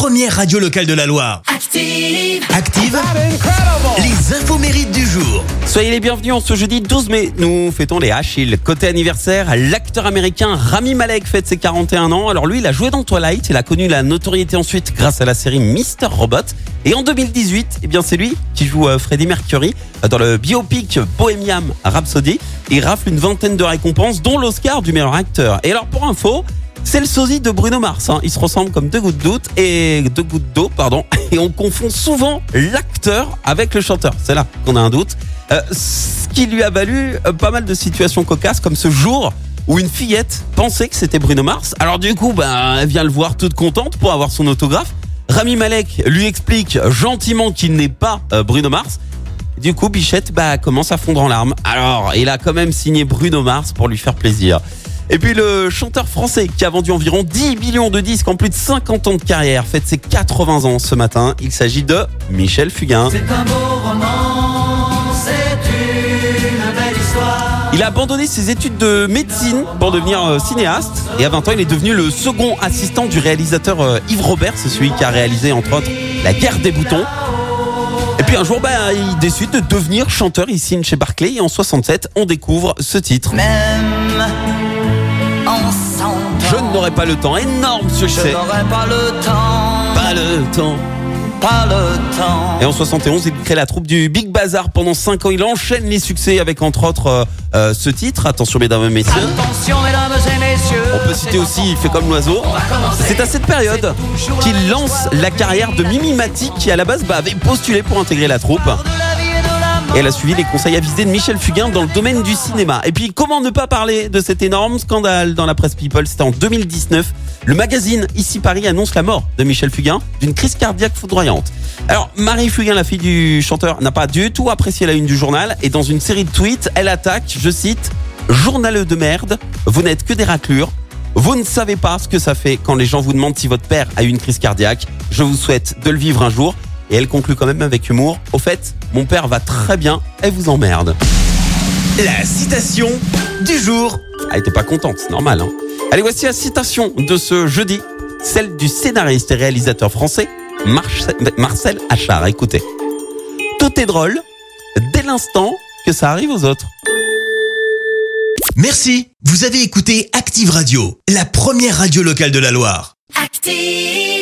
première radio locale de la Loire. Active. Active, les infos mérites du jour. Soyez les bienvenus en ce jeudi 12 mai. Nous fêtons les Achilles. Côté anniversaire, l'acteur américain Rami Malek fête ses 41 ans. Alors lui, il a joué dans Twilight. Il a connu la notoriété ensuite grâce à la série Mr. Robot. Et en 2018, eh bien, c'est lui qui joue euh, Freddie Mercury euh, dans le biopic Bohemian Rhapsody. Il rafle une vingtaine de récompenses, dont l'Oscar du meilleur acteur. Et alors, pour info, c'est le sosie de Bruno Mars. Hein. Ils se ressemblent comme deux gouttes d'eau et deux gouttes d'eau, pardon. Et on confond souvent l'acteur avec le chanteur. C'est là qu'on a un doute. Euh, ce qui lui a valu euh, pas mal de situations cocasses, comme ce jour où une fillette pensait que c'était Bruno Mars. Alors du coup, ben, elle vient le voir toute contente pour avoir son autographe. Rami Malek lui explique gentiment qu'il n'est pas euh, Bruno Mars. Du coup, Bichette bah, commence à fondre en larmes. Alors, il a quand même signé Bruno Mars pour lui faire plaisir. Et puis le chanteur français qui a vendu environ 10 millions de disques en plus de 50 ans de carrière fête ses 80 ans ce matin. Il s'agit de Michel Fugain. C'est un beau roman, c'est une belle histoire. Il a abandonné ses études de médecine pour devenir euh, cinéaste et à 20 ans il est devenu le second assistant du réalisateur euh, Yves Robert, c'est celui qui a réalisé entre autres La guerre des boutons. Et puis un jour, bah, il décide de devenir chanteur. Il signe chez Barclay et en 67, on découvre ce titre. Même. Je n'aurai pas le temps. Énorme Je succès. n'aurai pas le temps. Pas le temps. Pas le temps. Et en 71, il crée la troupe du Big Bazar. Pendant 5 ans, il enchaîne les succès avec entre autres euh, euh, ce titre. Attention mesdames et messieurs. Attention, mesdames et messieurs. On peut citer aussi Il fait comme l'oiseau. C'est à cette période qu'il lance la carrière de Mimi Mati qui à la base bah, avait postulé pour intégrer la troupe. Elle a suivi les conseils avisés de Michel Fugain dans le domaine du cinéma. Et puis, comment ne pas parler de cet énorme scandale dans la presse People? C'était en 2019. Le magazine Ici Paris annonce la mort de Michel Fugain d'une crise cardiaque foudroyante. Alors, Marie Fugain, la fille du chanteur, n'a pas du tout apprécié la une du journal. Et dans une série de tweets, elle attaque, je cite, Journaleux de merde, vous n'êtes que des raclures. Vous ne savez pas ce que ça fait quand les gens vous demandent si votre père a eu une crise cardiaque. Je vous souhaite de le vivre un jour. Et elle conclut quand même avec humour. Au fait, mon père va très bien, elle vous emmerde. La citation du jour. Elle était pas contente, c'est normal. Hein. Allez, voici la citation de ce jeudi, celle du scénariste et réalisateur français Marcel, Marcel Achard. Écoutez, tout est drôle dès l'instant que ça arrive aux autres. Merci. Vous avez écouté Active Radio, la première radio locale de la Loire. Active.